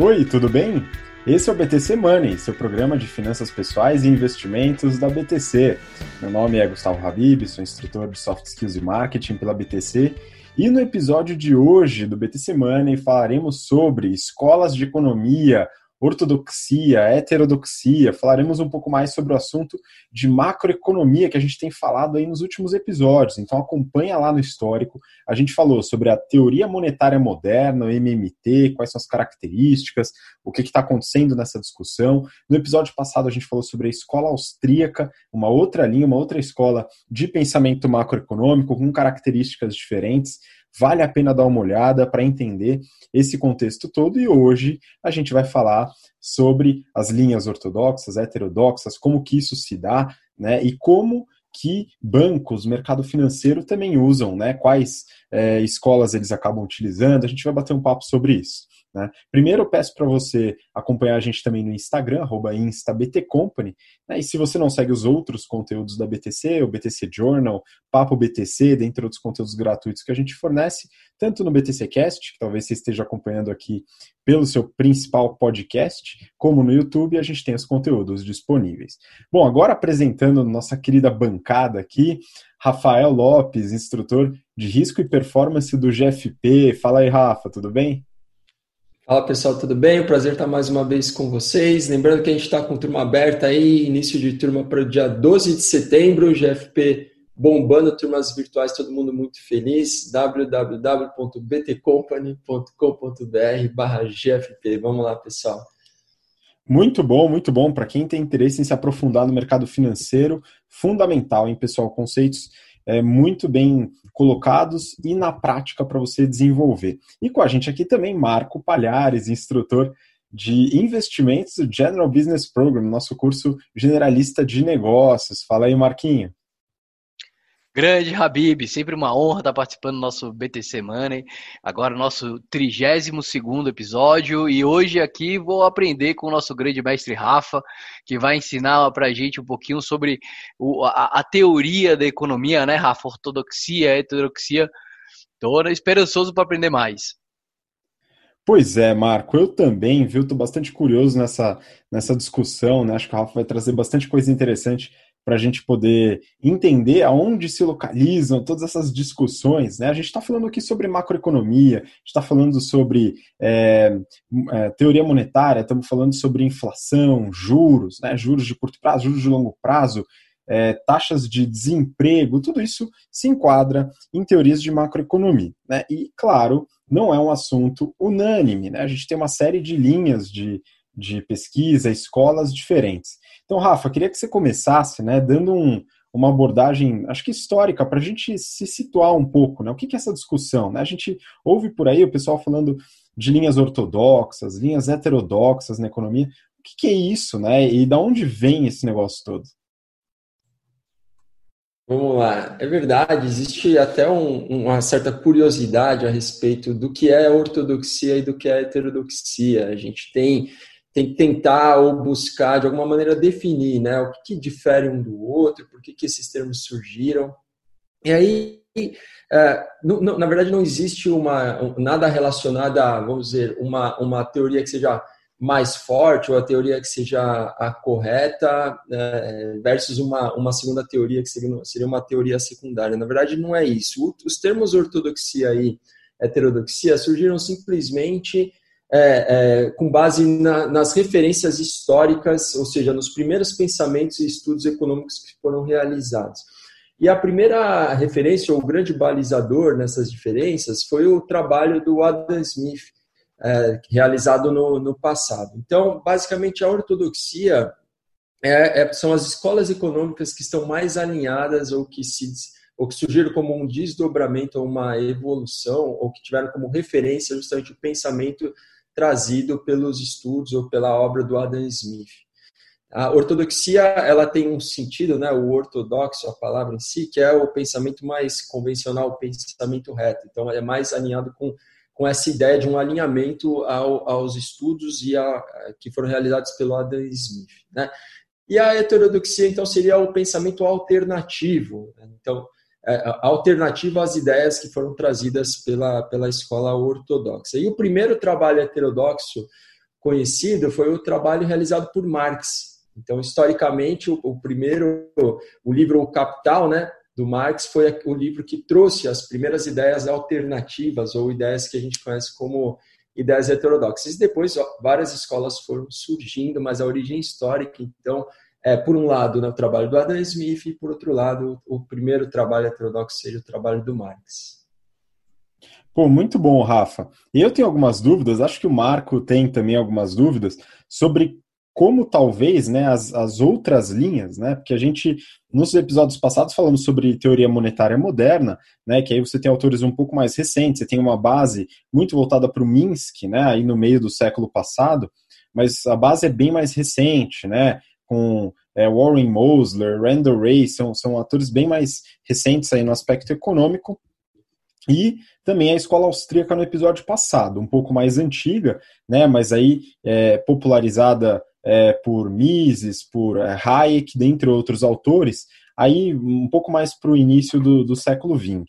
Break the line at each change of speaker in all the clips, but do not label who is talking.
Oi, tudo bem? Esse é o BTC Money, seu programa de finanças pessoais e investimentos da BTC. Meu nome é Gustavo Habib, sou instrutor de Soft Skills e Marketing pela BTC e no episódio de hoje do BTC Money falaremos sobre escolas de economia, ortodoxia, heterodoxia, falaremos um pouco mais sobre o assunto de macroeconomia que a gente tem falado aí nos últimos episódios. Então acompanha lá no histórico. A gente falou sobre a teoria monetária moderna, o MMT, quais são as características, o que está acontecendo nessa discussão. No episódio passado a gente falou sobre a escola austríaca, uma outra linha, uma outra escola de pensamento macroeconômico com características diferentes. Vale a pena dar uma olhada para entender esse contexto todo e hoje a gente vai falar sobre as linhas ortodoxas, heterodoxas, como que isso se dá, né, e como que bancos, mercado financeiro também usam, né, quais é, escolas eles acabam utilizando, a gente vai bater um papo sobre isso. Né? Primeiro, eu peço para você acompanhar a gente também no Instagram, instabtcompany. Né? E se você não segue os outros conteúdos da BTC, o BTC Journal, Papo BTC, dentre outros conteúdos gratuitos que a gente fornece, tanto no BTC Cast, que talvez você esteja acompanhando aqui pelo seu principal podcast, como no YouTube, a gente tem os conteúdos disponíveis. Bom, agora apresentando nossa querida bancada aqui, Rafael Lopes, instrutor de risco e performance do GFP. Fala aí, Rafa, tudo bem?
Fala pessoal, tudo bem? Prazer estar mais uma vez com vocês. Lembrando que a gente está com turma aberta aí, início de turma para o dia 12 de setembro, GFP bombando, turmas virtuais, todo mundo muito feliz. www.btcompany.com.br barra GFP. Vamos lá, pessoal.
Muito bom, muito bom. Para quem tem interesse em se aprofundar no mercado financeiro, fundamental, hein, pessoal? Conceitos é, muito bem colocados e na prática para você desenvolver. E com a gente aqui também Marco Palhares, instrutor de investimentos do General Business Program, nosso curso generalista de negócios. Fala aí, Marquinho.
Grande Habib, sempre uma honra estar participando do nosso BTC Money. Agora, nosso 32 episódio. E hoje aqui vou aprender com o nosso grande mestre Rafa, que vai ensinar para a gente um pouquinho sobre o, a, a, teoria da economia, né, Rafa? Ortodoxia, heterodoxia. Estou esperançoso para aprender mais.
Pois é, Marco, eu também, viu? Estou bastante curioso nessa, nessa discussão, né? Acho que o Rafa vai trazer bastante coisa interessante para a gente poder entender aonde se localizam todas essas discussões. Né? A gente está falando aqui sobre macroeconomia, a gente está falando sobre é, é, teoria monetária, estamos falando sobre inflação, juros, né? juros de curto prazo, juros de longo prazo, é, taxas de desemprego, tudo isso se enquadra em teorias de macroeconomia. Né? E, claro, não é um assunto unânime. Né? A gente tem uma série de linhas de, de pesquisa, escolas diferentes. Então, Rafa, queria que você começasse, né, dando um, uma abordagem, acho que histórica, para a gente se situar um pouco, né? O que, que é essa discussão? Né? A gente ouve por aí o pessoal falando de linhas ortodoxas, linhas heterodoxas na economia. O que, que é isso, né? E da onde vem esse negócio todo?
Vamos lá, é verdade, existe até um, uma certa curiosidade a respeito do que é ortodoxia e do que é heterodoxia. A gente tem tem que tentar ou buscar de alguma maneira definir, né, o que, que difere um do outro, por que, que esses termos surgiram. E aí, é, na verdade, não existe uma nada relacionado a, vamos dizer, uma, uma teoria que seja mais forte ou a teoria que seja a correta é, versus uma, uma segunda teoria que seria, seria uma teoria secundária. Na verdade, não é isso. Os termos ortodoxia e heterodoxia surgiram simplesmente é, é, com base na, nas referências históricas, ou seja, nos primeiros pensamentos e estudos econômicos que foram realizados. E a primeira referência, ou grande balizador nessas diferenças, foi o trabalho do Adam Smith, é, realizado no, no, passado. Então, basicamente, a ortodoxia é, é, são as escolas econômicas que estão mais alinhadas ou que se ou que surgiram como um desdobramento ou uma evolução, ou que tiveram como referência justamente o pensamento trazido pelos estudos ou pela obra do Adam Smith. A ortodoxia ela tem um sentido, né, o ortodoxo, a palavra em si, que é o pensamento mais convencional, o pensamento reto. Então, é mais alinhado com, com essa ideia de um alinhamento ao, aos estudos e a, que foram realizados pelo Adam Smith. Né? E a heterodoxia, então, seria o pensamento alternativo. Né? Então, alternativa às ideias que foram trazidas pela, pela escola ortodoxa. E o primeiro trabalho heterodoxo conhecido foi o trabalho realizado por Marx. Então, historicamente, o, o primeiro, o livro O Capital, né, do Marx, foi o livro que trouxe as primeiras ideias alternativas ou ideias que a gente conhece como ideias heterodoxas. Depois ó, várias escolas foram surgindo, mas a origem histórica, então, é, por um lado, né, o trabalho do Adam Smith e, por outro lado, o, primeiro trabalho heterodoxo seja o trabalho do Marx.
Pô, muito bom, Rafa. Eu tenho algumas dúvidas, acho que o Marco tem também algumas dúvidas sobre como talvez né, as, as outras linhas, né? Porque a gente, nos episódios passados, falamos sobre teoria monetária moderna, né? Que aí você tem autores um pouco mais recentes, você tem uma base muito voltada para o Minsky, né? Aí no meio do século passado, mas a base é bem mais recente, né? Com é, Warren Mosler, Randall Ray, são, são atores bem mais recentes aí no aspecto econômico, e também a escola austríaca no episódio passado, um pouco mais antiga, né, mas aí é, popularizada é, por Mises, por é, Hayek, dentre outros autores, aí um pouco mais para o início do, do século XX.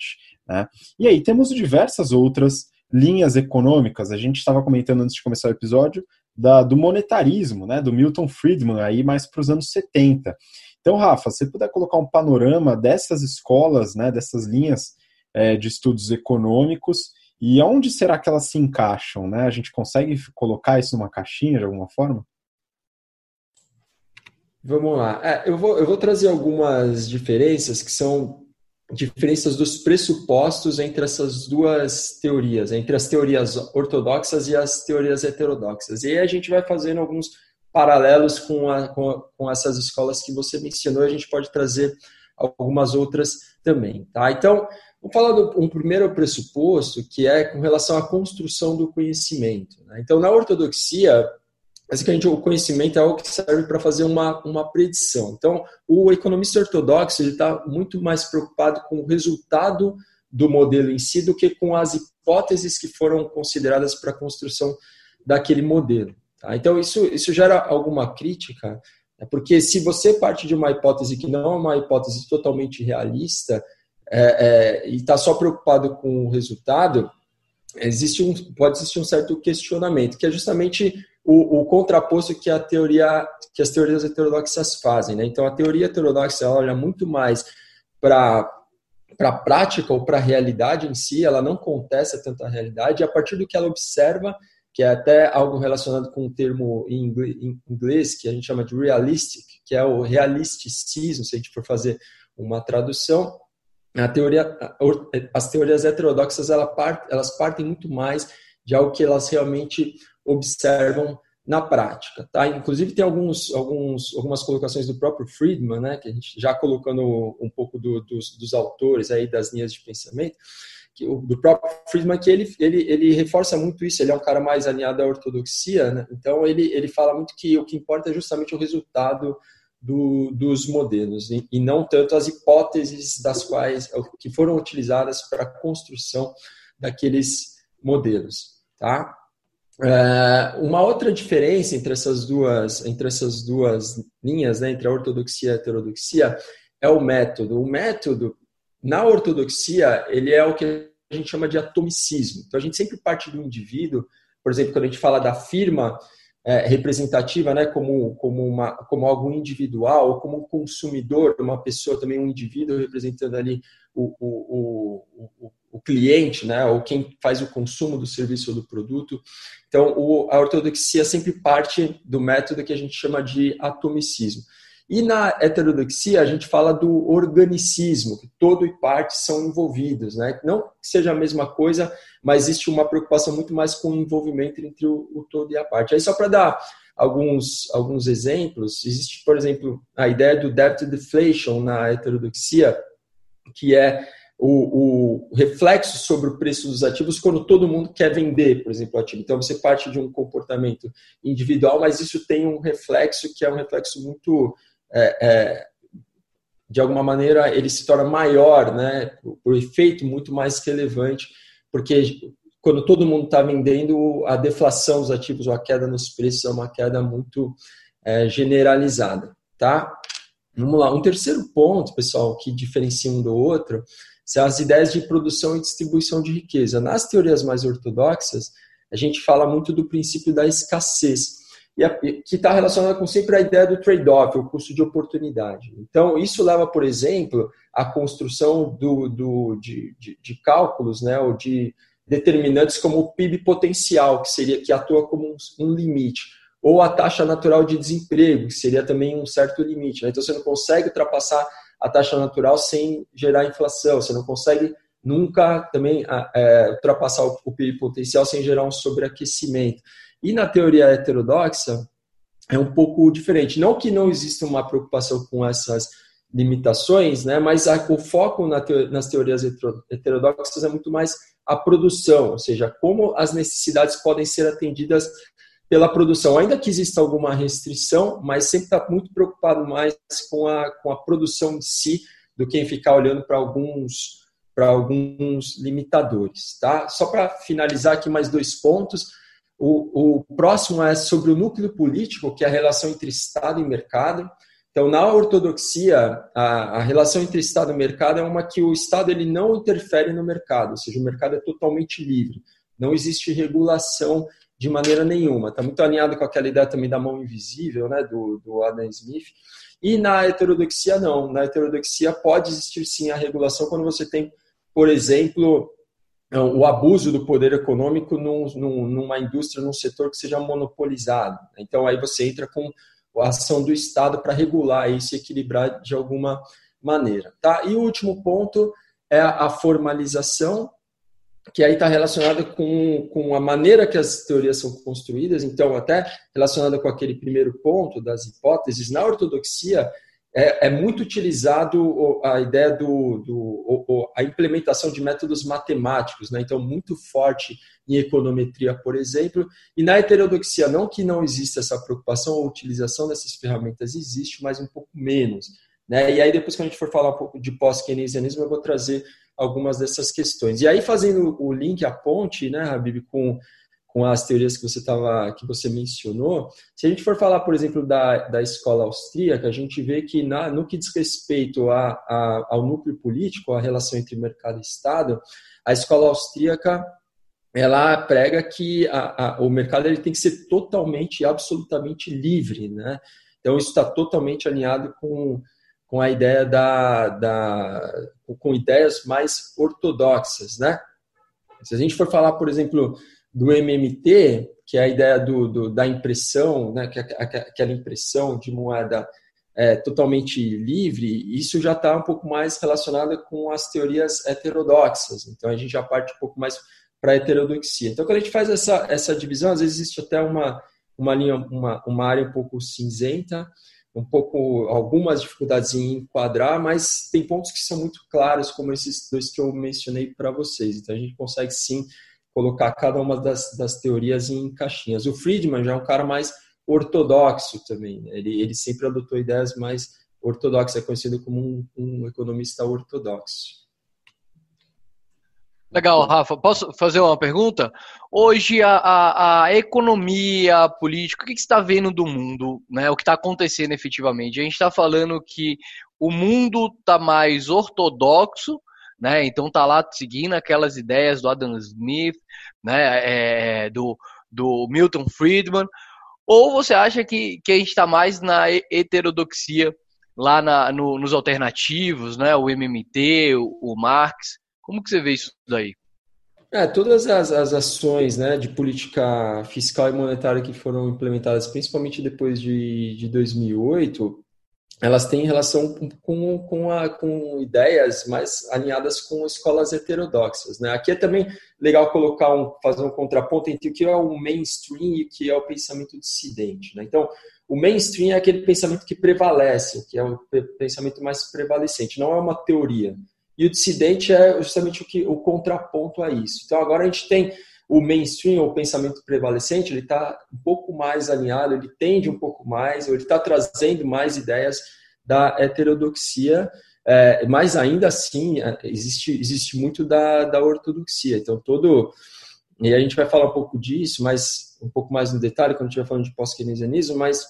Né? E aí temos diversas outras linhas econômicas. A gente estava comentando antes de começar o episódio da, do monetarismo, né, do Milton Friedman, aí mais para os anos 70. Então, Rafa, se você puder colocar um panorama dessas escolas, né, dessas linhas é, de estudos econômicos e aonde será que elas se encaixam? Né? A gente consegue colocar isso numa caixinha de alguma forma?
Vamos lá. É, eu, vou, eu vou trazer algumas diferenças que são diferenças dos pressupostos entre essas duas teorias, entre as teorias ortodoxas e as teorias heterodoxas. E aí a gente vai fazendo alguns paralelos com, a, com, com essas escolas que você mencionou, a gente pode trazer algumas outras também. Tá? Então, vamos falar do um primeiro pressuposto, que é com relação à construção do conhecimento. Né? Então, na ortodoxia, Basicamente, o conhecimento é algo que serve para fazer uma, uma predição. Então, o economista ortodoxo está muito mais preocupado com o resultado do modelo em si do que com as hipóteses que foram consideradas para a construção daquele modelo. Tá? Então, isso, isso gera alguma crítica, né? porque se você parte de uma hipótese que não é uma hipótese totalmente realista é, é, e está só preocupado com o resultado, existe um, pode existir um certo questionamento, que é justamente o, o, contraposto que a teoria, que as teorias heterodoxas fazem. Né? Então, a teoria heterodoxa olha muito mais para para a prática ou para a realidade em si, ela não contesta tanto a realidade, e a partir do que ela observa, que é até algo relacionado com o um termo em inglês, que a gente chama de realistic, que é o realisticismo, se a gente for fazer uma tradução, a teoria, as teorias heterodoxas elas partem muito mais de algo que elas realmente observam na prática. Tá? Inclusive, tem alguns, alguns, algumas colocações do próprio Friedman, né, que a gente já colocando um pouco do, dos, dos, autores aí das linhas de pensamento, que, do próprio Friedman, que ele, ele, ele reforça muito isso, ele é um cara mais alinhado à ortodoxia, né? então ele, ele fala muito que o que importa é justamente o resultado do, dos modelos, e, e não tanto as hipóteses das quais que foram utilizadas para a construção daqueles modelos. Tá? É, uma outra diferença entre essas duas, entre essas duas linhas, né, entre a ortodoxia e a heterodoxia, é o método. O método, na ortodoxia, ele é o que a gente chama de atomicismo. Então, a gente sempre parte do indivíduo, por exemplo, quando a gente fala da firma é, representativa, né, como, como, uma, como algo individual, ou como um consumidor, uma pessoa também, um indivíduo representando ali o, o, o, o cliente, né, ou quem faz o consumo do serviço ou do produto. Então, a ortodoxia sempre parte do método que a gente chama de atomicismo. E na heterodoxia, a gente fala do organicismo, que todo e parte são envolvidos. Né? Não que seja a mesma coisa, mas existe uma preocupação muito mais com o envolvimento entre o, o todo e a parte. Aí, só para dar alguns, alguns exemplos, existe, por exemplo, a ideia do debt deflation na heterodoxia, que é o, o, reflexo sobre o preço dos ativos quando todo mundo quer vender, por exemplo, o ativo. Então, você parte de um comportamento individual, mas isso tem um reflexo que é um reflexo muito, é, é, de alguma maneira, ele se torna maior, né, o efeito muito mais relevante, porque quando todo mundo está vendendo, a deflação dos ativos ou a queda nos preços é uma queda muito é, generalizada, tá? Vamos lá. Um terceiro ponto, pessoal, que diferencia um do outro são as ideias de produção e distribuição de riqueza. Nas teorias mais ortodoxas, a gente fala muito do princípio da escassez, e a, que está relacionado com sempre a ideia do trade-off, o custo de oportunidade. Então, isso leva, por exemplo, à construção do, do, de, de, de cálculos, né, ou de determinantes como o PIB potencial, que seria que atua como um, um limite, ou a taxa natural de desemprego, que seria também um certo limite. Né? Então, você não consegue ultrapassar a taxa natural sem gerar inflação, você não consegue nunca também é, ultrapassar o PIB potencial sem gerar um sobreaquecimento. E na teoria heterodoxa é um pouco diferente. Não que não exista uma preocupação com essas limitações, né, mas a, o foco na nas teorias heterodoxas é muito mais a produção, ou seja, como as necessidades podem ser atendidas pela produção. Ainda que exista alguma restrição, mas sempre está muito preocupado mais com a, com a produção de si do que em ficar olhando para alguns para alguns limitadores. Tá? Só para finalizar aqui mais dois pontos. O, o, próximo é sobre o núcleo político, que é a relação entre Estado e mercado. Então, na ortodoxia, a, a, relação entre Estado e mercado é uma que o Estado ele não interfere no mercado, ou seja, o mercado é totalmente livre. Não existe regulação de maneira nenhuma. Está muito alinhado com aquela ideia também da mão invisível, né, do, do Adam Smith. E na heterodoxia, não. Na heterodoxia pode existir sim a regulação quando você tem por exemplo, o abuso do poder econômico num, num, numa indústria, num setor que seja monopolizado. Então, aí você entra com a ação do Estado para regular e se equilibrar de alguma maneira. Tá? E o último ponto é a formalização, que aí está relacionada com, com a maneira que as teorias são construídas, então, até relacionada com aquele primeiro ponto das hipóteses, na ortodoxia, é, é, muito utilizado a ideia do, do, a implementação de métodos matemáticos, né? então muito forte em econometria, por exemplo, e na heterodoxia não que não exista essa preocupação ou utilização dessas ferramentas existe, mas um pouco menos, né? E aí depois que a gente for falar um pouco de pós-keynesianismo, eu vou trazer algumas dessas questões. E aí fazendo o link, a ponte, né, Habib, com com as teorias que você tava, que você mencionou, se a gente for falar, por exemplo, da, da escola austríaca, a gente vê que na, no que diz respeito a, a, ao núcleo político, a relação entre mercado e Estado, a escola austríaca ela prega que a, a, o mercado ele tem que ser totalmente, absolutamente livre, né? Então isso está totalmente alinhado com, com a ideia da, da com ideias mais ortodoxas, né? Se a gente for falar, por exemplo, do MMT, que é a ideia do, do da impressão, né, é aquela impressão de moeda é, totalmente livre, isso já está um pouco mais relacionado com as teorias heterodoxas. Então a gente já parte um pouco mais para a heterodoxia. Então quando a gente faz essa, essa divisão, às vezes existe até uma, uma linha, uma, uma área um pouco cinzenta, um pouco algumas dificuldades em enquadrar, mas tem pontos que são muito claros, como esses dois que eu mencionei para vocês. Então a gente consegue sim colocar cada uma das, das teorias em caixinhas. O Friedman já é um cara mais ortodoxo também. Né? Ele, ele sempre adotou ideias mais ortodoxas, é conhecido como um, um economista ortodoxo.
Legal, Rafa. Posso fazer uma pergunta? Hoje, a, a, a economia, a política, o que, que você está vendo do mundo? Né? O que está acontecendo efetivamente? A gente está falando que o mundo está mais ortodoxo né? Então tá lá seguindo aquelas ideias do Adam Smith, né? É, do, do Milton Friedman, ou você acha que, que a gente está mais na heterodoxia lá na, no, nos alternativos, né? O MMT, o, o Marx, como que você vê isso daí?
É, todas as, as ações né, de política fiscal e monetária que foram implementadas, principalmente depois de, de 2008, elas têm relação com, com, a, com ideias mais alinhadas com escolas heterodoxas. Né? Aqui é também legal colocar um, fazer um contraponto entre o que é o mainstream e o que é o pensamento dissidente. Né? Então, o mainstream é aquele pensamento que prevalece, que é o pensamento mais prevalecente, não é uma teoria. E o dissidente é justamente o, que, o contraponto a isso. Então, agora a gente tem o mainstream, o pensamento prevalecente, ele está um pouco mais alinhado, ele tende um pouco mais, ou ele está trazendo mais ideias da heterodoxia, é, mas ainda assim é, existe, existe muito da, da ortodoxia. Então, todo. E a gente vai falar um pouco disso, mas um pouco mais no detalhe quando estiver falando de pós-keynesianismo, mas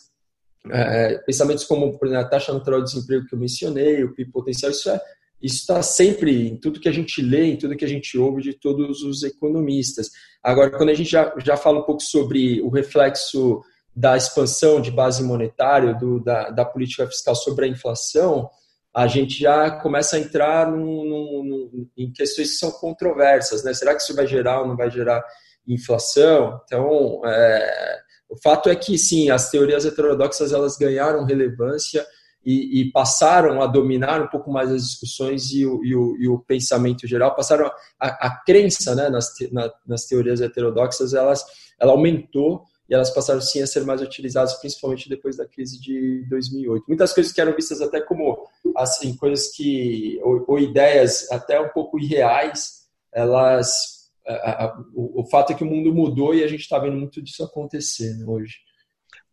é, pensamentos como, por exemplo, a taxa natural de desemprego que eu mencionei, o PIB potencial, isso é isso está sempre em tudo que a gente lê, em tudo que a gente ouve de todos os economistas. Agora, quando a gente já, já fala um pouco sobre o reflexo da expansão de base monetária, do, da, da política fiscal sobre a inflação, a gente já começa a entrar num, num, num, em questões que são controversas. Né? Será que isso vai gerar ou não vai gerar inflação? Então, é, o fato é que, sim, as teorias heterodoxas elas ganharam relevância e, e, passaram a dominar um pouco mais as discussões e o, e o, e o pensamento geral, passaram a, a, a crença né, nas, te, na, nas teorias heterodoxas, elas, ela aumentou e elas passaram sim a ser mais utilizadas, principalmente depois da crise de 2008. Muitas coisas que eram vistas até como assim coisas que ou, ou ideias até um pouco irreais, elas a, a, o, o, fato é que o mundo mudou e a gente está vendo muito disso acontecer né, hoje.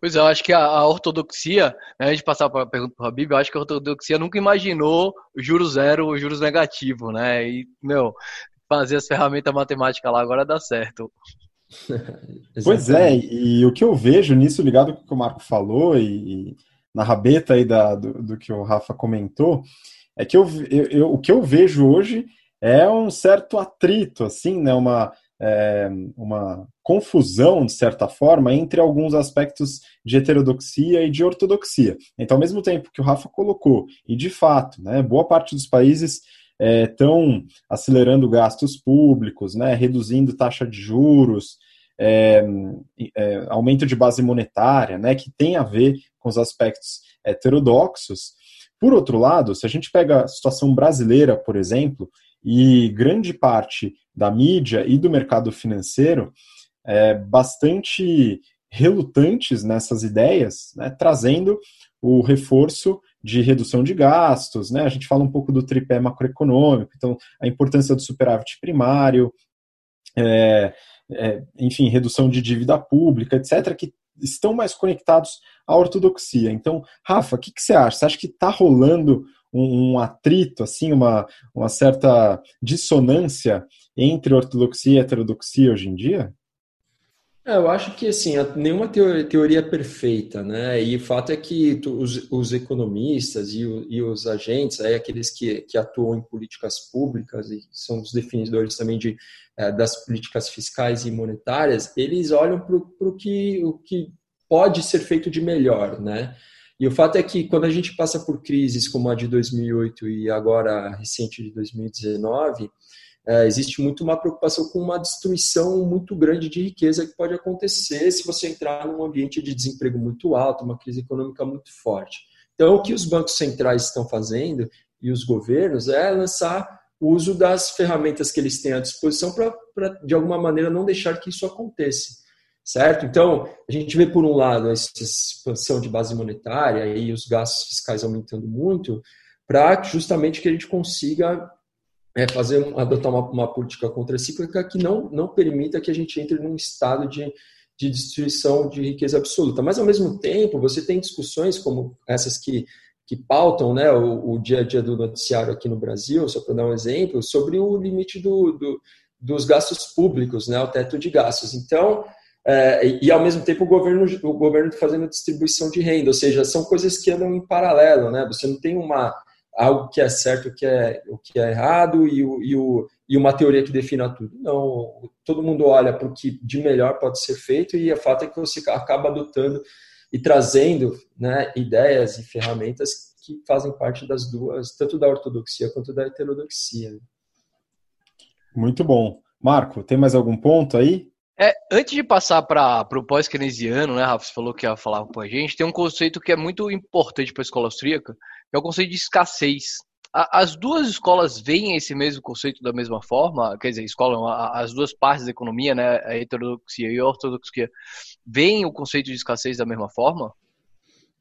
Pois é, eu acho que a, a ortodoxia, né, antes de passar para a pergunta para a Bíblia, eu acho que a ortodoxia nunca imaginou juros zero ou juros negativo, né? E, meu, fazer as ferramentas matemáticas lá agora dá certo.
pois é, e o que eu vejo nisso, ligado com o que o Marco falou, e, e na rabeta aí da, do, do, que o Rafa comentou, é que eu, eu, eu, o que eu vejo hoje é um certo atrito, assim, né? Uma, é, uma confusão, de certa forma, entre alguns aspectos de heterodoxia e de ortodoxia. Então, ao mesmo tempo que o Rafa colocou, e de fato, né, boa parte dos países estão é, acelerando gastos públicos, né, reduzindo taxa de juros, é, é, aumento de base monetária, né, que tem a ver com os aspectos heterodoxos. Por outro lado, se a gente pega a situação brasileira, por exemplo, e grande parte da mídia e do mercado financeiro é bastante relutantes nessas ideias, né, trazendo o reforço de redução de gastos, né? A gente fala um pouco do tripé macroeconômico, então a importância do superávit primário, é, é, enfim, redução de dívida pública, etc., que estão mais conectados à ortodoxia. Então, Rafa, o que, que, você acha? Você acha que está rolando um, um, atrito, assim, uma, uma certa dissonância entre ortodoxia e heterodoxia hoje em dia?
É, eu acho que assim, nenhuma teoria, é perfeita, né? E o fato é que os, os economistas e, o, e, os agentes, aí, aqueles que, que atuam em políticas públicas e são os definidores também de, é, das políticas fiscais e monetárias, eles olham para que, o que pode ser feito de melhor, né? E o fato é que quando a gente passa por crises como a de 2008 e agora a recente de 2019, é, existe muito uma preocupação com uma destruição muito grande de riqueza que pode acontecer se você entrar num ambiente de desemprego muito alto, uma crise econômica muito forte. Então, o que os bancos centrais estão fazendo e os governos é lançar o uso das ferramentas que eles têm à disposição para, de alguma maneira, não deixar que isso aconteça. Certo? Então, a gente vê, por um lado, essa expansão de base monetária e os gastos fiscais aumentando muito, para justamente que a gente consiga é fazer adotar uma, uma política contracíclica que não, não permita que a gente entre num estado de, de destruição de riqueza absoluta. Mas, ao mesmo tempo, você tem discussões como essas que, que pautam né, o, o dia a dia do noticiário aqui no Brasil, só para dar um exemplo, sobre o limite do, do, dos gastos públicos, né, o teto de gastos. Então, é, e ao mesmo tempo o governo o governo fazendo distribuição de renda, ou seja, são coisas que andam em paralelo, né? Você não tem uma algo que é certo, o que é, o que é errado e, o, e, o, e uma teoria que defina tudo. Não, todo mundo olha para o que de melhor pode ser feito e a fato é que você acaba adotando e trazendo né, ideias e ferramentas que fazem parte das duas, tanto da ortodoxia quanto da heterodoxia.
Muito bom. Marco, tem mais algum ponto aí?
É, antes de passar para o pós-keynesiano, né, Rafa, você falou que ia falar com a gente, tem um conceito que é muito importante para a escola austríaca, que é o conceito de escassez. as duas escolas veem esse mesmo conceito da mesma forma, quer dizer, escola, as duas partes da economia, né, a heterodoxia e a ortodoxia, veem o conceito de escassez da mesma forma?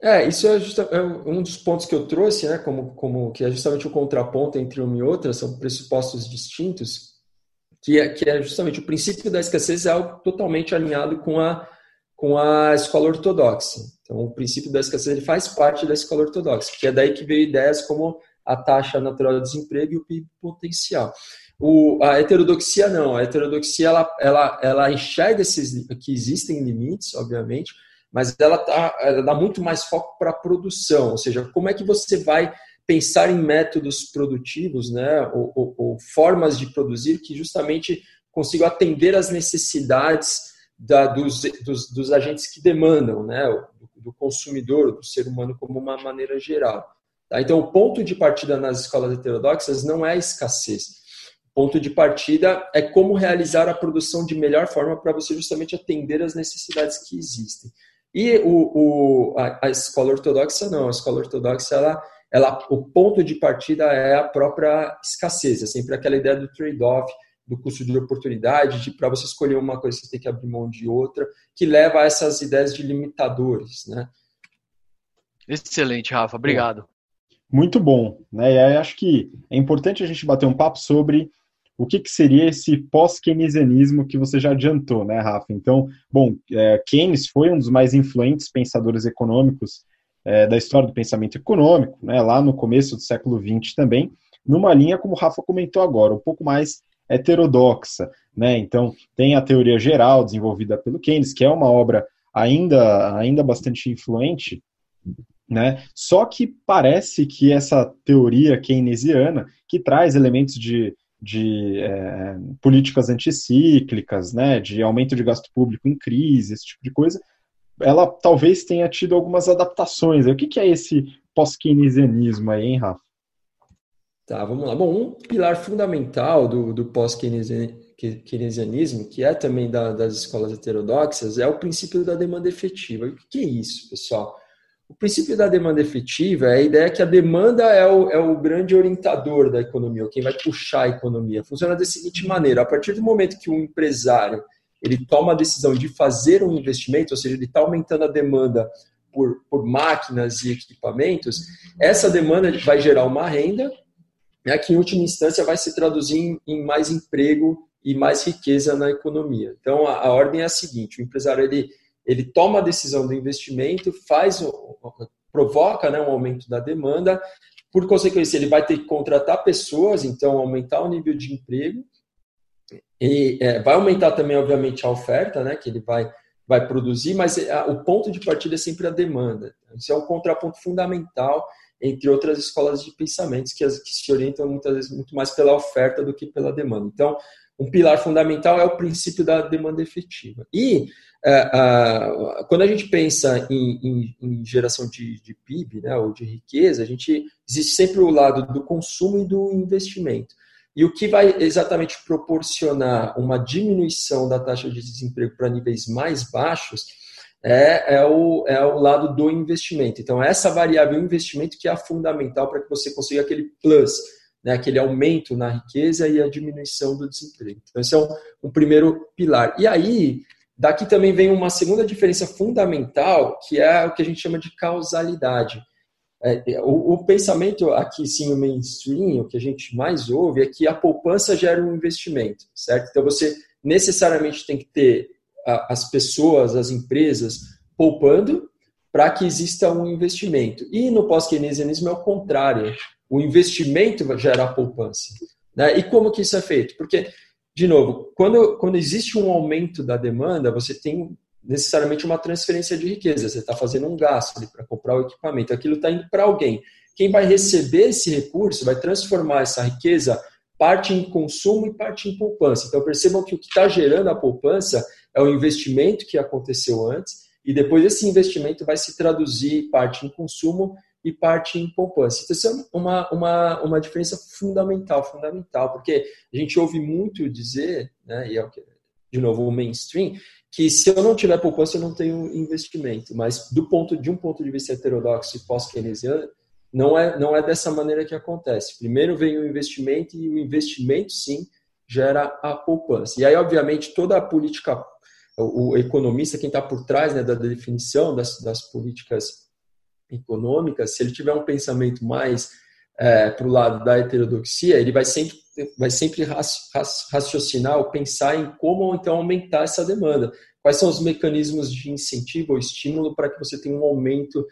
É, isso é, justa, é, um dos pontos que eu trouxe, né, como, como que é justamente o contraponto entre uma e outra, são pressupostos distintos, que é, que é justamente o princípio da escassez é algo totalmente alinhado com a, com a escola ortodoxa. Então, o princípio da escassez ele faz parte da escola ortodoxa, que é daí que veio ideias como a taxa natural de desemprego e o PIB potencial. O, a heterodoxia não, a heterodoxia ela, ela, ela enxerga esses, que existem limites, obviamente, mas ela, tá, ela dá muito mais foco para a produção, ou seja, como é que você vai pensar em métodos produtivos, né, ou, ou, ou formas de produzir que justamente consigam atender às necessidades da, dos, dos, dos, agentes que demandam, né, do, do, consumidor, do ser humano como uma maneira geral. Tá? Então, o ponto de partida nas escolas heterodoxas não é a escassez. O ponto de partida é como realizar a produção de melhor forma para você justamente atender às necessidades que existem. E o, o a, a, escola ortodoxa não, a escola ortodoxa ela, ela, o ponto de partida é a própria escassez, é sempre aquela ideia do trade-off, do custo de oportunidade, de para você escolher uma coisa você tem que abrir mão de outra, que leva a essas ideias de limitadores, né?
Excelente, Rafa, obrigado.
Muito bom, né? E aí acho que é importante a gente bater um papo sobre o que, que seria esse pós-keynesianismo que você já adiantou, né, Rafa? Então, bom, é, Keynes foi um dos mais influentes pensadores econômicos é, da história do pensamento econômico, né, lá no começo do século XX também, numa linha, como o Rafa comentou agora, um pouco mais heterodoxa. Né? Então, tem a teoria geral desenvolvida pelo Keynes, que é uma obra ainda, ainda bastante influente, né? Só que parece que essa teoria keynesiana, que traz elementos de, de é, políticas anticíclicas, né, de aumento de gasto público em crise, esse tipo de coisa, ela talvez tenha tido algumas adaptações. O que, que é esse pós-keynesianismo aí, hein, Rafa?
Tá, vamos lá. Bom, um pilar fundamental do, do pós-keynesianismo, que é também da, das escolas heterodoxas, é o princípio da demanda efetiva. O que é isso, pessoal? O princípio da demanda efetiva é a ideia que a demanda é o, é o grande orientador da economia, quem vai puxar a economia. Funciona da seguinte maneira: a partir do momento que um empresário ele toma a decisão de fazer um investimento, ou seja, ele está aumentando a demanda por, por máquinas e equipamentos, essa demanda vai gerar uma renda né, que em última instância vai se traduzir em, em mais emprego e mais riqueza na economia. Então a, a, ordem é a seguinte: o empresário ele, ele toma a decisão do investimento, faz provoca né, um aumento da demanda, por consequência ele vai ter que contratar pessoas, então aumentar o nível de emprego e é, vai aumentar também obviamente a oferta, né, que ele vai vai produzir, mas é, o ponto de partida é sempre a demanda. Isso é um contraponto fundamental entre outras escolas de pensamentos que, as, que se orientam muitas vezes muito mais pela oferta do que pela demanda. Então, um pilar fundamental é o princípio da demanda efetiva. E é, quando a gente pensa em, em, em geração de, de, PIB, né, ou de riqueza, a gente existe sempre o lado do consumo e do investimento. E o que vai exatamente proporcionar uma diminuição da taxa de desemprego para níveis mais baixos é, é, o, é o lado do investimento. Então, essa variável investimento que é fundamental para que você consiga aquele plus, né, aquele aumento na riqueza e a diminuição do desemprego. Então, esse é um, um primeiro pilar. E aí, daqui também vem uma segunda diferença fundamental, que é o que a gente chama de causalidade. É, é o, o, pensamento aqui, sim, o mainstream, o que a gente mais ouve é que a poupança gera um investimento, certo? Então, você necessariamente tem que ter as pessoas, as empresas poupando para que exista um investimento. E no pós-keynesianismo é o contrário. O investimento gera a poupança. Né? E como que isso é feito? Porque, de novo, quando, quando existe um aumento da demanda, você tem necessariamente uma transferência de riqueza. Você está fazendo um gasto para comprar o equipamento. Aquilo está indo para alguém. Quem vai receber esse recurso vai transformar essa riqueza parte em consumo e parte em poupança. Então percebam que o que está gerando a poupança é o investimento que aconteceu antes, e depois esse investimento vai se traduzir parte em consumo e parte em poupança. Então, isso é uma, uma, uma diferença fundamental, fundamental, porque a gente ouve muito dizer, né, e é o que, de novo, o mainstream, que se eu não tiver poupança, eu não tenho investimento. Mas do ponto de um ponto de vista heterodoxo e pós-keynesiano, não é, não é dessa maneira que acontece. Primeiro vem o investimento e o investimento, sim, gera a poupança. E aí, obviamente, toda a política o economista, quem está por trás né, da definição das, das, políticas econômicas, se ele tiver um pensamento mais é, para o lado da heterodoxia, ele vai sempre, vai sempre raciocinar ou pensar em como então aumentar essa demanda. Quais são os mecanismos de incentivo ou estímulo para que você tenha um aumento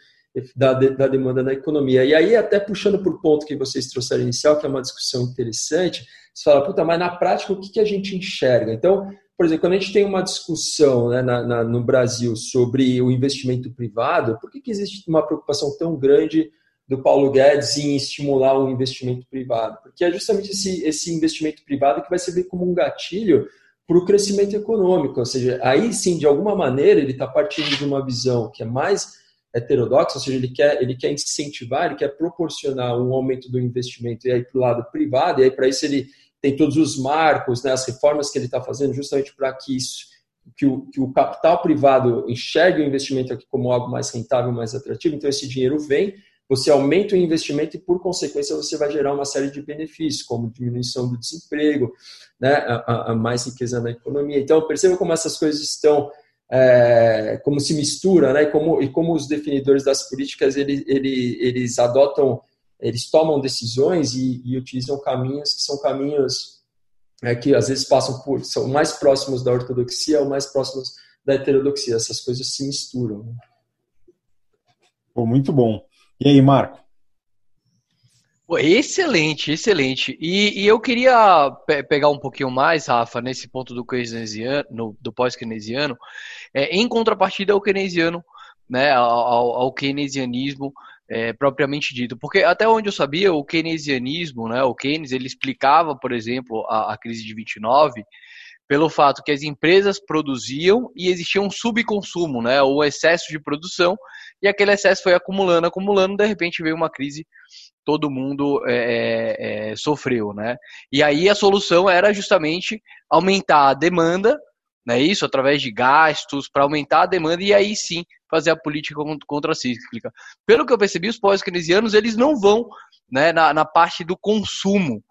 da, da demanda na economia. E aí, até puxando para o ponto que vocês trouxeram inicial, que é uma discussão interessante, você fala, puta, mas na prática o que, que a gente enxerga? Então, por exemplo, quando a gente tem uma discussão né, na, na, no Brasil sobre o investimento privado, por que, que existe uma preocupação tão grande do Paulo Guedes em estimular o investimento privado, porque é justamente esse, esse investimento privado que vai servir como um gatilho para o crescimento econômico, ou seja, aí sim, de alguma maneira, ele está partindo de uma visão que é mais heterodoxa, ou seja, ele quer, ele quer incentivar, ele quer proporcionar um aumento do investimento e aí para o lado privado, e aí para isso ele tem todos os marcos, né, as reformas que ele está fazendo justamente para que isso que o, que o, capital privado enxergue o investimento aqui como algo mais rentável, mais atrativo, então esse dinheiro vem, você aumenta o investimento e, por consequência, você vai gerar uma série de benefícios, como diminuição do desemprego, né, a, a mais riqueza na economia. Então, perceba como essas coisas estão, é, como se mistura, né, e, como, e como os definidores das políticas, eles, eles, eles adotam, eles tomam decisões e, e utilizam caminhos que são caminhos é, que às vezes passam por, são mais próximos da ortodoxia ou mais próximos da heterodoxia. Essas coisas se misturam.
Pô, muito bom. E aí, Marco?
Excelente, excelente. E, e eu queria pe pegar um pouquinho mais, Rafa, nesse ponto do keynesiano, do pós-keynesiano, é, em contrapartida ao keynesiano, né, ao, ao keynesianismo é, propriamente dito. Porque até onde eu sabia, o keynesianismo, né, o Keynes, ele explicava, por exemplo, a, a crise de 29 pelo fato que as empresas produziam e existia um subconsumo, né, o excesso de produção, e aquele excesso foi acumulando, acumulando, de repente veio uma crise, todo mundo é, é, é, sofreu, né? E aí a solução era justamente aumentar a demanda, né, isso, através de gastos, para aumentar a demanda e aí sim fazer a política contracíclica. Pelo que eu percebi, os pós-keynesianos, eles não vão né, na, na parte do consumo,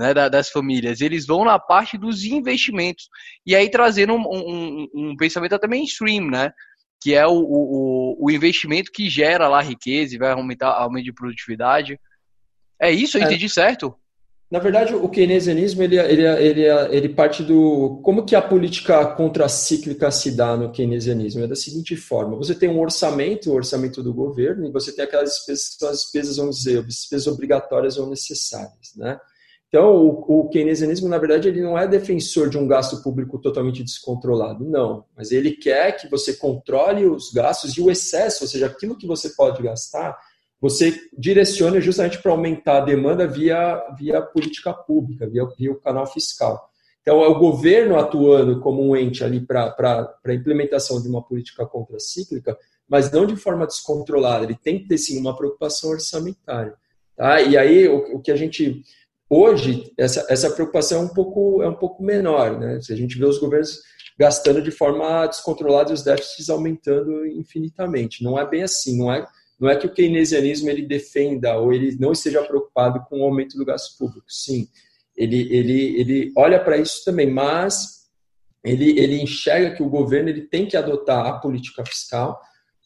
né, das famílias, eles vão na parte dos investimentos. E aí trazendo um, um, um pensamento até mainstream, né? Que é o, o, o, investimento que gera lá riqueza e vai aumentar aumento de produtividade. É isso, eu é. entendi certo?
Na verdade, o keynesianismo ele, ele, ele, ele parte do. Como que a política contracíclica se dá no keynesianismo? É da seguinte forma: você tem um orçamento, o orçamento do governo, e você tem aquelas despesas, as despesas, vamos dizer, despesas obrigatórias ou necessárias. Né? Então, o, o, keynesianismo, na verdade, ele não é defensor de um gasto público totalmente descontrolado, não. Mas ele quer que você controle os gastos e o excesso, ou seja, aquilo que você pode gastar, você direcione justamente para aumentar a demanda via, via política pública, via, via o canal fiscal. Então, é o governo atuando como um ente ali para a implementação de uma política contracíclica, mas não de forma descontrolada. Ele tem que ter, sim, uma preocupação orçamentária. Tá? E aí, o, o que a gente Hoje, essa, essa preocupação é um pouco, é um pouco menor. Né? Se a gente vê os governos gastando de forma descontrolada e os déficits aumentando infinitamente. Não é bem assim. Não é, não é que o keynesianismo ele defenda ou ele não esteja preocupado com o aumento do gasto público. Sim, ele, ele, ele olha para isso também, mas ele, ele enxerga que o governo ele tem que adotar a política fiscal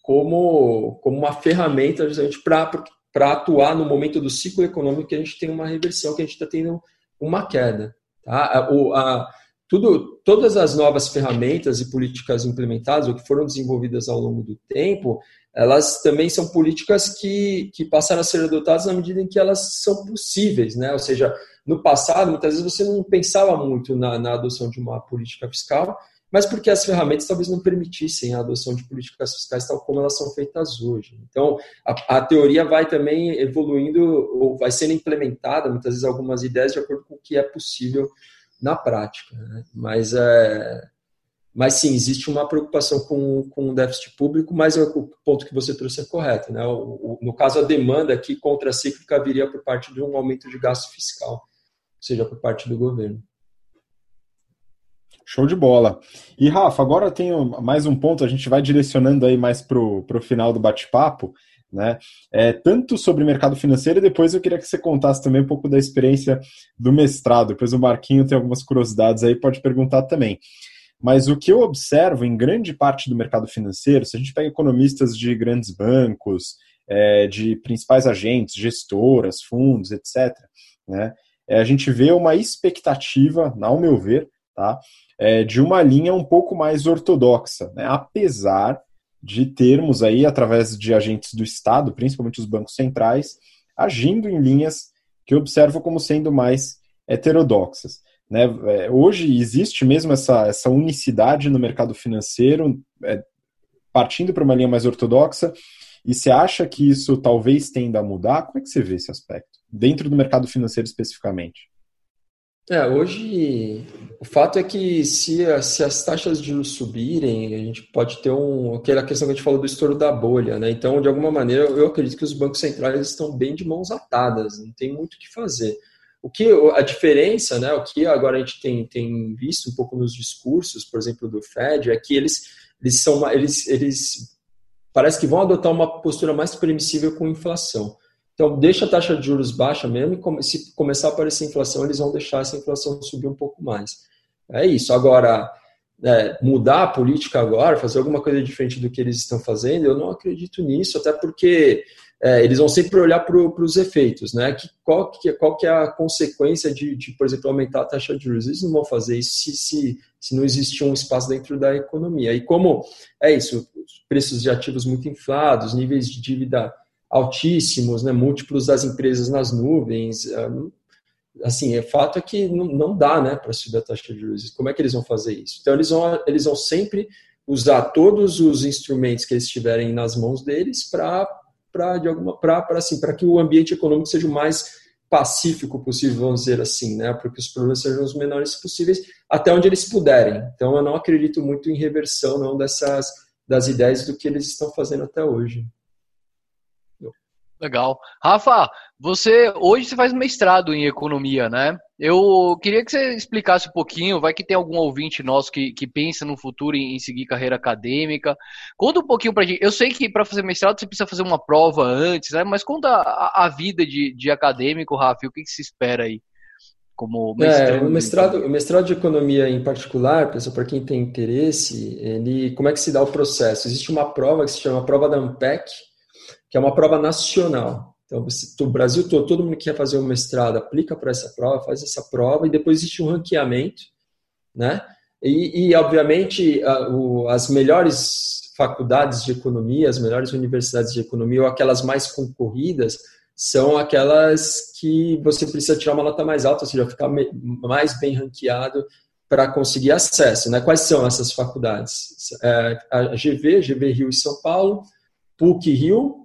como, como uma ferramenta justamente para para atuar no momento do ciclo econômico que a gente tem uma reversão, que a gente está tendo uma queda. Tá? O, a, tudo, todas as novas ferramentas e políticas implementadas ou que foram desenvolvidas ao longo do tempo, elas também são políticas que, que passaram a ser adotadas na medida em que elas são possíveis, né? Ou seja, no passado, muitas vezes você não pensava muito na, na adoção de uma política fiscal, mas porque as ferramentas talvez não permitissem a adoção de políticas fiscais tal como elas são feitas hoje. Então, a, a teoria vai também evoluindo, ou vai sendo implementada, muitas vezes, algumas ideias de acordo com o que é possível na prática. Né? Mas, é, mas sim, existe uma preocupação com, com o déficit público, mas o ponto que você trouxe é correto. Né? O, o, no caso, a demanda aqui contracíclica viria por parte de um aumento de gasto fiscal, ou seja, por parte do governo.
Show de bola. E Rafa, agora eu tenho mais um ponto, a gente vai direcionando aí mais para o final do bate-papo, né? É, tanto sobre mercado financeiro, e depois eu queria que você contasse também um pouco da experiência do mestrado. Depois o Marquinho tem algumas curiosidades aí, pode perguntar também. Mas o que eu observo em grande parte do mercado financeiro, se a gente pega economistas de grandes bancos, é, de principais agentes, gestoras, fundos, etc., né? É, a gente vê uma expectativa, ao meu ver, tá? É, de uma linha um pouco mais ortodoxa, né? apesar de termos aí, através de agentes do Estado, principalmente os bancos centrais, agindo em linhas que observo como sendo mais heterodoxas. Né? É, hoje existe mesmo essa, essa unicidade no mercado financeiro, é, partindo para uma linha mais ortodoxa, E você acha que isso talvez tenda a mudar? Como é que você vê esse aspecto? Dentro do mercado financeiro especificamente?
É, hoje o fato é que se, se as taxas de juros subirem, a gente pode ter um, aquela questão que a gente falou do estouro da bolha, né? Então, de alguma maneira, eu acredito que os bancos centrais estão bem de mãos atadas, não tem muito o que fazer. O que a diferença, né, o que agora a gente tem, tem visto um pouco nos discursos, por exemplo, do Fed, é que eles, eles são eles, eles parece que vão adotar uma postura mais permissível com inflação. Então, deixa a taxa de juros baixa mesmo e se começar a aparecer inflação, eles vão deixar essa inflação subir um pouco mais. É isso. Agora, é, mudar a política agora, fazer alguma coisa diferente do que eles estão fazendo, eu não acredito nisso, até porque é, eles vão sempre olhar para os efeitos, né? Que, qual, que, qual que é a consequência de, de, por exemplo, aumentar a taxa de juros? Eles não vão fazer isso se, se, se não existir um espaço dentro da economia. E como é isso, preços de ativos muito inflados, níveis de dívida altíssimos, né, múltiplos das empresas nas nuvens. É, assim, é fato é que não, dá né, para subir a taxa de juros. Como é que eles vão fazer isso? Então, eles vão, eles vão sempre usar todos os instrumentos que eles tiverem nas mãos deles para para de alguma para assim para que o ambiente econômico seja o mais pacífico possível vamos dizer assim né para que os problemas sejam os menores possíveis até onde eles puderem então eu não acredito muito em reversão não dessas das ideias do que eles estão fazendo até hoje
Legal. Rafa, você hoje você faz mestrado em economia, né? Eu queria que você explicasse um pouquinho, vai que tem algum ouvinte nosso que, que pensa no futuro em, em seguir carreira acadêmica. Conta um pouquinho pra gente. Eu sei que para fazer mestrado você precisa fazer uma prova antes, né? Mas conta a, a vida de, de acadêmico, Rafa, o que, que se espera aí?
Como é, o mestrado, o mestrado de economia em particular, pessoal, para quem tem interesse, ele, como é que se dá o processo? Existe uma prova que se chama prova da ANPEC, que é uma prova nacional. Então, o Brasil todo, todo mundo que quer fazer um mestrado aplica para essa prova, faz essa prova, e depois existe um ranqueamento, né? E, e obviamente, a, o, as melhores faculdades de economia, as melhores universidades de economia, ou aquelas mais concorridas, são aquelas que você precisa tirar uma nota mais alta, ou seja, ficar mais bem ranqueado para conseguir acesso. Né? Quais são essas faculdades? É, a GV, GV Rio e São Paulo, PUC Rio,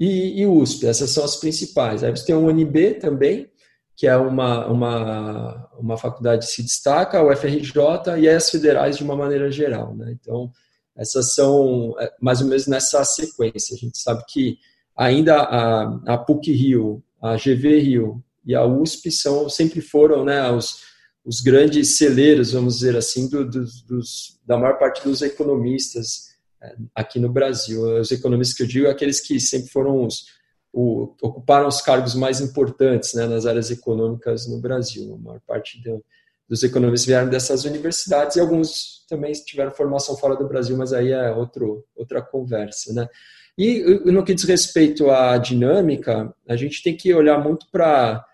e, e USP. Essas são as principais. Aí você tem o UNB também, que é uma, uma, uma faculdade que se destaca, o FRJ e as federais de uma maneira geral. Né? Então, essas são é, mais ou menos nessa sequência. A gente sabe que ainda a, a PUC Rio, a GV Rio e a USP são, sempre foram né, os, os grandes celeiros, vamos dizer assim, do, do, dos, da maior parte dos economistas aqui no Brasil. Os economistas que eu digo, aqueles que sempre foram os, o, ocuparam os cargos mais importantes né, nas áreas econômicas no Brasil. A maior parte do, dos economistas vieram dessas universidades e alguns também tiveram formação fora do Brasil, mas aí é outro, outra conversa. Né? E no que diz respeito à dinâmica, a gente tem que olhar muito para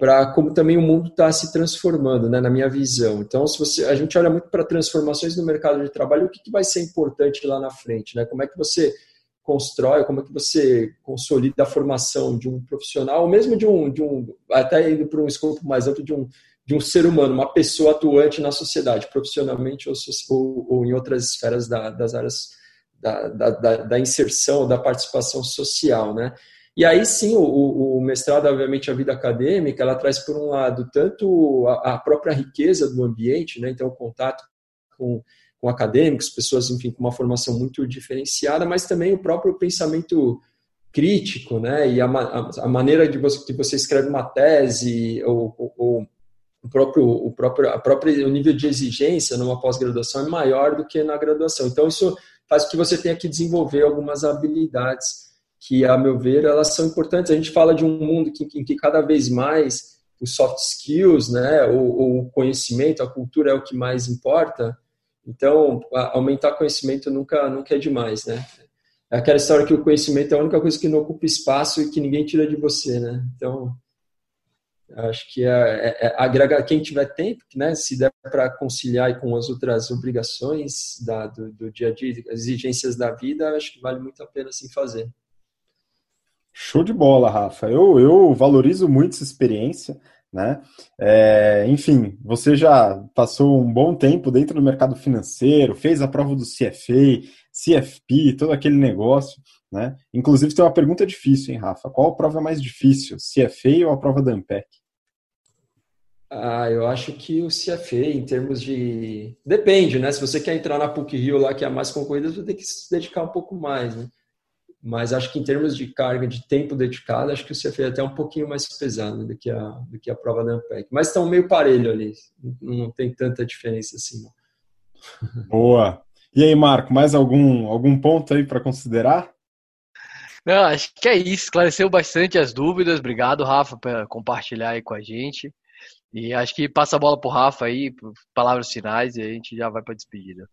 para como também o mundo está se transformando, né, na minha visão. Então, se você, a gente olha muito para transformações no mercado de trabalho, o que, que vai ser importante lá na frente, né? Como é que você constrói, como é que você consolida a formação de um profissional, ou mesmo de um, de um até indo para um escopo mais amplo de um, de um ser humano, uma pessoa atuante na sociedade, profissionalmente ou, ou, ou em outras esferas da, das áreas da, da, da, da inserção, da participação social, né? E aí sim, o, o, mestrado, obviamente, a vida acadêmica, ela traz, por um lado, tanto a, a própria riqueza do ambiente, né? então o contato com, com acadêmicos, pessoas, enfim, com uma formação muito diferenciada, mas também o próprio pensamento crítico, né? E a, a, a maneira de você, que você escreve uma tese, ou, ou, ou, o próprio, o próprio, a própria, o nível de exigência numa pós-graduação é maior do que na graduação. Então, isso faz com que você tenha que desenvolver algumas habilidades que, a meu ver, elas são importantes. A gente fala de um mundo que, em que cada vez mais os soft skills, né, o, conhecimento, a cultura é o que mais importa. Então, aumentar conhecimento nunca, nunca é demais, né? É aquela história que o conhecimento é a única coisa que não ocupa espaço e que ninguém tira de você, né? Então, acho que é, é, é agregar quem tiver tempo, né? Se der para conciliar com as outras obrigações da, do, do dia a dia, as exigências da vida, acho que vale muito a pena assim fazer.
Show de bola, Rafa. Eu, eu valorizo muito essa experiência, né? É, enfim, você já passou um bom tempo dentro do mercado financeiro, fez a prova do CFA, CFP, todo aquele negócio. Né? Inclusive tem uma pergunta difícil, hein, Rafa? Qual a prova mais difícil? Feio ou a prova da Ampec?
Ah, eu acho que o CFA, em termos de. Depende, né? Se você quer entrar na PUC Rio lá, que é a mais concorrida, você tem que se dedicar um pouco mais, né? Mas acho que em termos de carga, de tempo dedicado, acho que o CFA é até um pouquinho mais pesado do que a, do que a prova da Ampec. Mas estão meio parelho ali. Não tem tanta diferença assim, não.
Boa. E aí, Marco, mais algum, algum ponto aí para considerar?
Não, acho que é isso. Esclareceu bastante as dúvidas. Obrigado, Rafa, por compartilhar aí com a gente. E acho que passa a bola pro Rafa aí, palavras finais, e a gente já vai para despedida.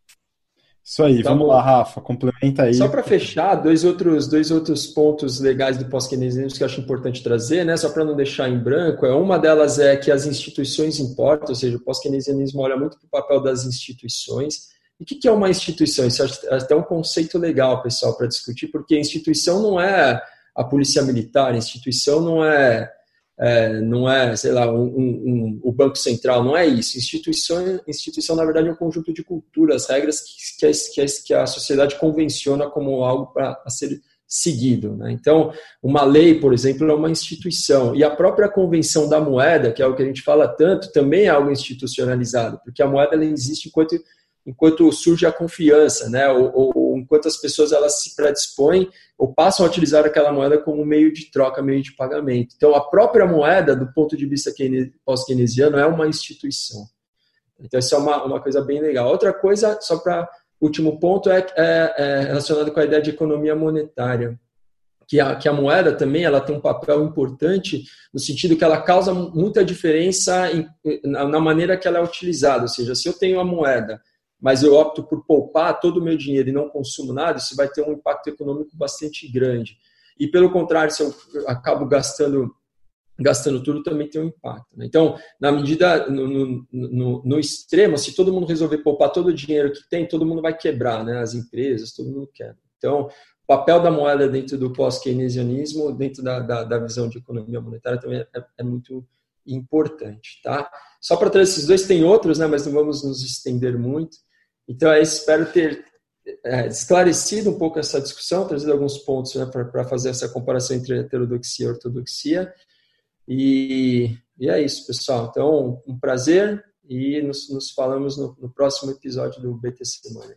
Isso aí, tá vamos bom. lá, Rafa, complementa aí.
Só para fechar, dois outros, dois outros pontos legais do pós-keynesianismo que eu acho importante trazer, né, só para não deixar em branco, é uma delas é que as instituições importam, ou seja, o pós-keynesianismo olha muito para o papel das instituições. E o que é uma instituição? Isso é até um conceito legal, pessoal, para discutir, porque instituição não é a polícia militar, instituição não é é, não é, sei lá, um, um, o Banco Central, não é isso. Instituição, instituição, na verdade, é um conjunto de culturas, regras que, que, a, que, a, que a sociedade convenciona como algo para ser seguido. Né? Então, uma lei, por exemplo, é uma instituição. E a própria convenção da moeda, que é o que a gente fala tanto, também é algo institucionalizado, porque a moeda ela existe enquanto enquanto surge a confiança, né? Ou, ou, enquanto as pessoas elas se predispõem ou passam a utilizar aquela moeda como meio de troca, meio de pagamento. Então, a própria moeda, do ponto de vista pós-keynesiano, é uma instituição. Então, isso é uma, uma coisa bem legal. Outra coisa, só para último ponto, é, é, é, relacionado com a ideia de economia monetária. Que a, que a moeda também ela tem um papel importante no sentido que ela causa muita diferença em, na, na maneira que ela é utilizada. Ou seja, se eu tenho a moeda mas eu opto por poupar todo o meu dinheiro e não consumo nada, isso vai ter um impacto econômico bastante grande. E pelo contrário, se eu acabo gastando gastando tudo, também tem um impacto. Né? Então, na medida, no, no, no, extremo, se todo mundo resolver poupar todo o dinheiro que tem, todo mundo vai quebrar, né? as empresas, todo mundo quebra. Então, o papel da moeda dentro do pós-keynesianismo, dentro da, da, da, visão de economia monetária, também é, é muito importante. Tá? Só para trazer esses dois, tem outros, né? mas não vamos nos estender muito. Então, eu espero ter é, esclarecido um pouco essa discussão, trazido alguns pontos né, para fazer essa comparação entre heterodoxia e ortodoxia. E, e, é isso, pessoal. Então, um prazer e nos, nos falamos no, no, próximo episódio do BTC Money.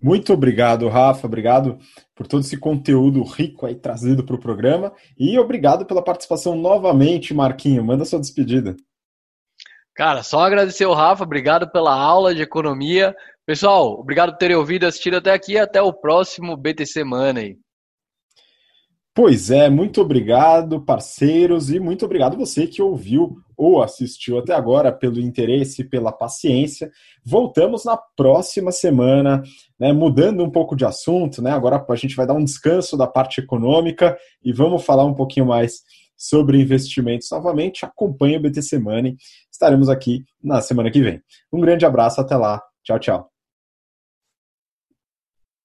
Muito obrigado, Rafa. Obrigado por todo esse conteúdo rico aí trazido para o programa. E obrigado pela participação novamente, Marquinho. Manda sua despedida.
Cara, só agradecer o Rafa, obrigado pela aula de economia. Pessoal, obrigado por terem ouvido e assistido até aqui. Até o próximo BTC Money.
Pois é, muito obrigado, parceiros, e muito obrigado você que ouviu ou assistiu até agora pelo interesse, pela paciência. Voltamos na próxima semana, né, mudando um pouco de assunto, né? Agora a gente vai dar um descanso da parte econômica e vamos falar um pouquinho mais sobre investimentos novamente. Acompanhe o BTC Money. Estaremos aqui na semana que vem. Um grande abraço, até lá. Tchau, tchau.